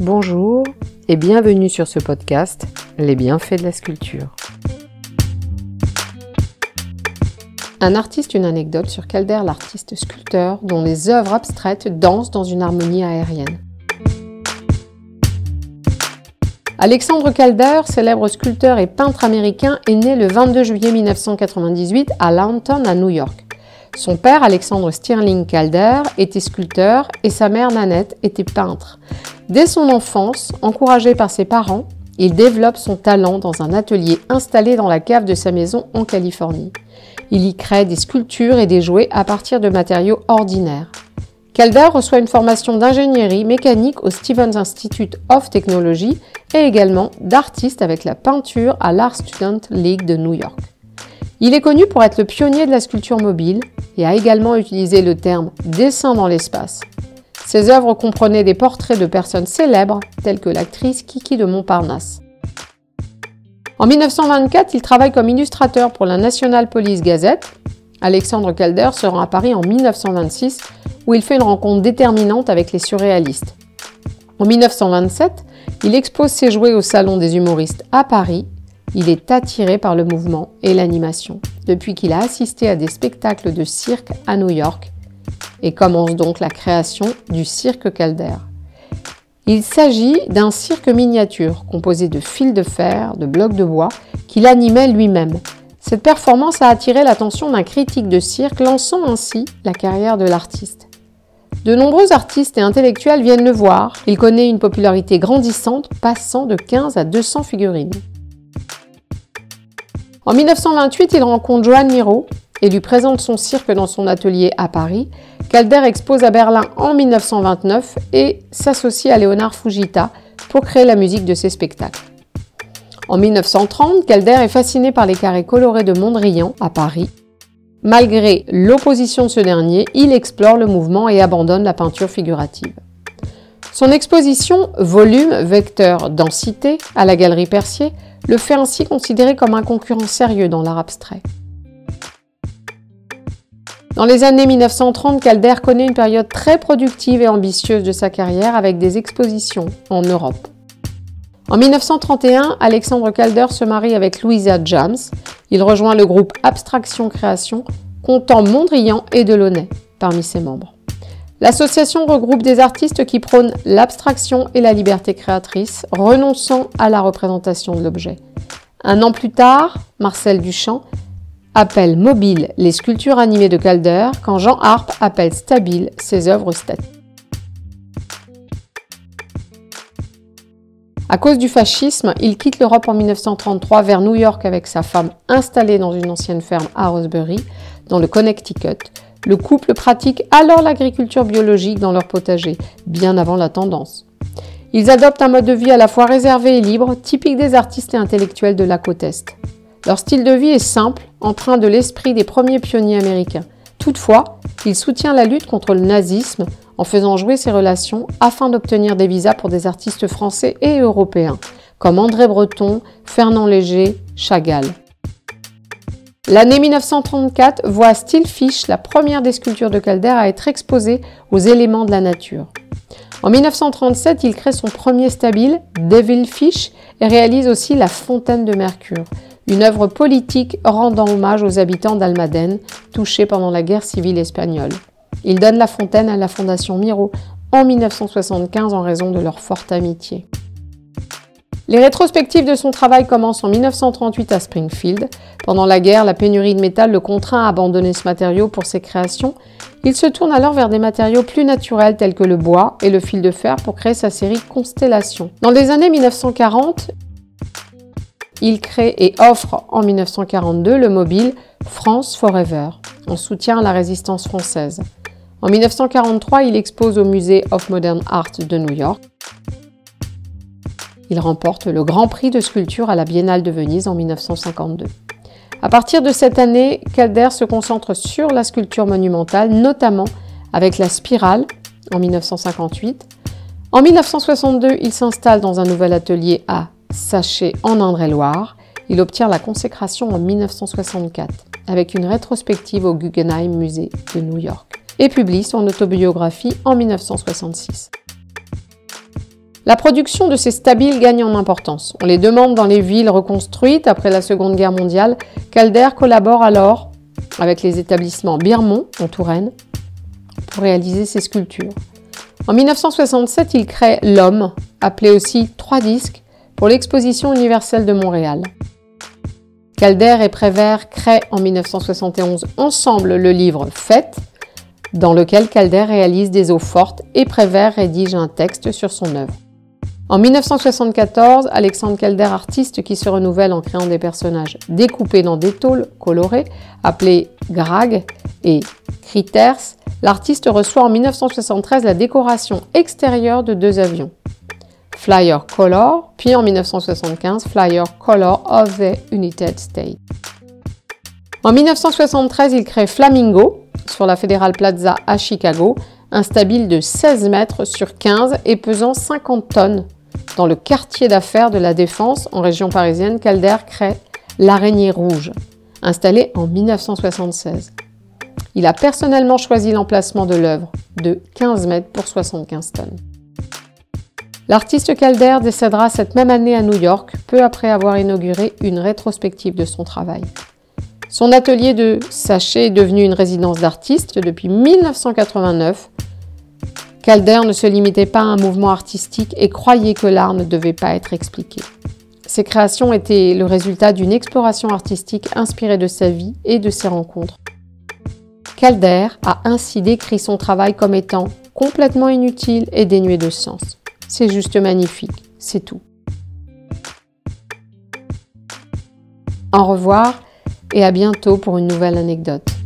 Bonjour et bienvenue sur ce podcast Les bienfaits de la sculpture. Un artiste, une anecdote sur Calder, l'artiste sculpteur, dont les œuvres abstraites dansent dans une harmonie aérienne. Alexandre Calder, célèbre sculpteur et peintre américain, est né le 22 juillet 1998 à Lawton, à New York. Son père, Alexandre Stirling Calder, était sculpteur et sa mère, Nanette, était peintre. Dès son enfance, encouragé par ses parents, il développe son talent dans un atelier installé dans la cave de sa maison en Californie. Il y crée des sculptures et des jouets à partir de matériaux ordinaires. Calder reçoit une formation d'ingénierie mécanique au Stevens Institute of Technology et également d'artiste avec la peinture à l'Art Student League de New York. Il est connu pour être le pionnier de la sculpture mobile et a également utilisé le terme dessin dans l'espace ses œuvres comprenaient des portraits de personnes célèbres telles que l'actrice Kiki de Montparnasse. En 1924, il travaille comme illustrateur pour la National Police Gazette. Alexandre Calder se rend à Paris en 1926 où il fait une rencontre déterminante avec les surréalistes. En 1927, il expose ses jouets au Salon des humoristes à Paris. Il est attiré par le mouvement et l'animation depuis qu'il a assisté à des spectacles de cirque à New York et commence donc la création du cirque Calder. Il s'agit d'un cirque miniature composé de fils de fer, de blocs de bois, qu'il animait lui-même. Cette performance a attiré l'attention d'un critique de cirque, lançant ainsi la carrière de l'artiste. De nombreux artistes et intellectuels viennent le voir. Il connaît une popularité grandissante, passant de 15 à 200 figurines. En 1928, il rencontre Joan Miro, et lui présente son cirque dans son atelier à Paris. Calder expose à Berlin en 1929 et s'associe à Léonard Fujita pour créer la musique de ses spectacles. En 1930, Calder est fasciné par les carrés colorés de Mondrian à Paris. Malgré l'opposition de ce dernier, il explore le mouvement et abandonne la peinture figurative. Son exposition Volume, vecteur, densité à la Galerie Percier le fait ainsi considérer comme un concurrent sérieux dans l'art abstrait. Dans les années 1930, Calder connaît une période très productive et ambitieuse de sa carrière avec des expositions en Europe. En 1931, Alexandre Calder se marie avec Louisa James. Il rejoint le groupe Abstraction Création, comptant Mondrian et Delaunay parmi ses membres. L'association regroupe des artistes qui prônent l'abstraction et la liberté créatrice, renonçant à la représentation de l'objet. Un an plus tard, Marcel Duchamp appelle mobile les sculptures animées de Calder quand Jean Harpe appelle stabile ses œuvres statiques. À cause du fascisme, il quitte l'Europe en 1933 vers New York avec sa femme installée dans une ancienne ferme à Rosebury, dans le Connecticut. Le couple pratique alors l'agriculture biologique dans leur potager, bien avant la tendance. Ils adoptent un mode de vie à la fois réservé et libre, typique des artistes et intellectuels de la côte Est. Leur style de vie est simple, empreint de l'esprit des premiers pionniers américains. Toutefois, il soutient la lutte contre le nazisme en faisant jouer ses relations afin d'obtenir des visas pour des artistes français et européens, comme André Breton, Fernand Léger, Chagall. L'année 1934 voit Stillfish la première des sculptures de Calder à être exposée aux éléments de la nature. En 1937, il crée son premier stabile, Devilfish, et réalise aussi la fontaine de Mercure, une œuvre politique rendant hommage aux habitants d'Almaden, touchés pendant la guerre civile espagnole. Il donne la fontaine à la Fondation Miro en 1975 en raison de leur forte amitié. Les rétrospectives de son travail commencent en 1938 à Springfield. Pendant la guerre, la pénurie de métal le contraint à abandonner ce matériau pour ses créations. Il se tourne alors vers des matériaux plus naturels tels que le bois et le fil de fer pour créer sa série Constellation. Dans les années 1940, il crée et offre en 1942 le mobile France Forever, en soutien à la résistance française. En 1943, il expose au musée of Modern Art de New York. Il remporte le Grand Prix de sculpture à la Biennale de Venise en 1952. À partir de cette année, Calder se concentre sur la sculpture monumentale, notamment avec la spirale en 1958. En 1962, il s'installe dans un nouvel atelier à Saché en Indre-et-Loire, il obtient la consécration en 1964 avec une rétrospective au Guggenheim Musée de New York et publie son autobiographie en 1966. La production de ces stabiles gagne en importance. On les demande dans les villes reconstruites après la Seconde Guerre mondiale. Calder collabore alors avec les établissements Birmont en Touraine pour réaliser ses sculptures. En 1967, il crée L'Homme, appelé aussi Trois disques, pour l'exposition universelle de Montréal. Calder et Prévert créent en 1971 ensemble le livre Fête, dans lequel Calder réalise des eaux fortes et Prévert rédige un texte sur son œuvre. En 1974, Alexandre Calder, artiste qui se renouvelle en créant des personnages découpés dans des tôles colorées, appelés Grag et Critters, l'artiste reçoit en 1973 la décoration extérieure de deux avions. Flyer Color, puis en 1975 Flyer Color of the United States. En 1973, il crée Flamingo sur la Federal Plaza à Chicago, instable de 16 mètres sur 15 et pesant 50 tonnes. Dans le quartier d'affaires de la Défense, en région parisienne, Calder crée l'araignée rouge, installée en 1976. Il a personnellement choisi l'emplacement de l'œuvre, de 15 mètres pour 75 tonnes. L'artiste Calder décédera cette même année à New York, peu après avoir inauguré une rétrospective de son travail. Son atelier de sachet est devenu une résidence d'artiste depuis 1989. Calder ne se limitait pas à un mouvement artistique et croyait que l'art ne devait pas être expliqué. Ses créations étaient le résultat d'une exploration artistique inspirée de sa vie et de ses rencontres. Calder a ainsi décrit son travail comme étant complètement inutile et dénué de sens. C'est juste magnifique, c'est tout. Au revoir et à bientôt pour une nouvelle anecdote.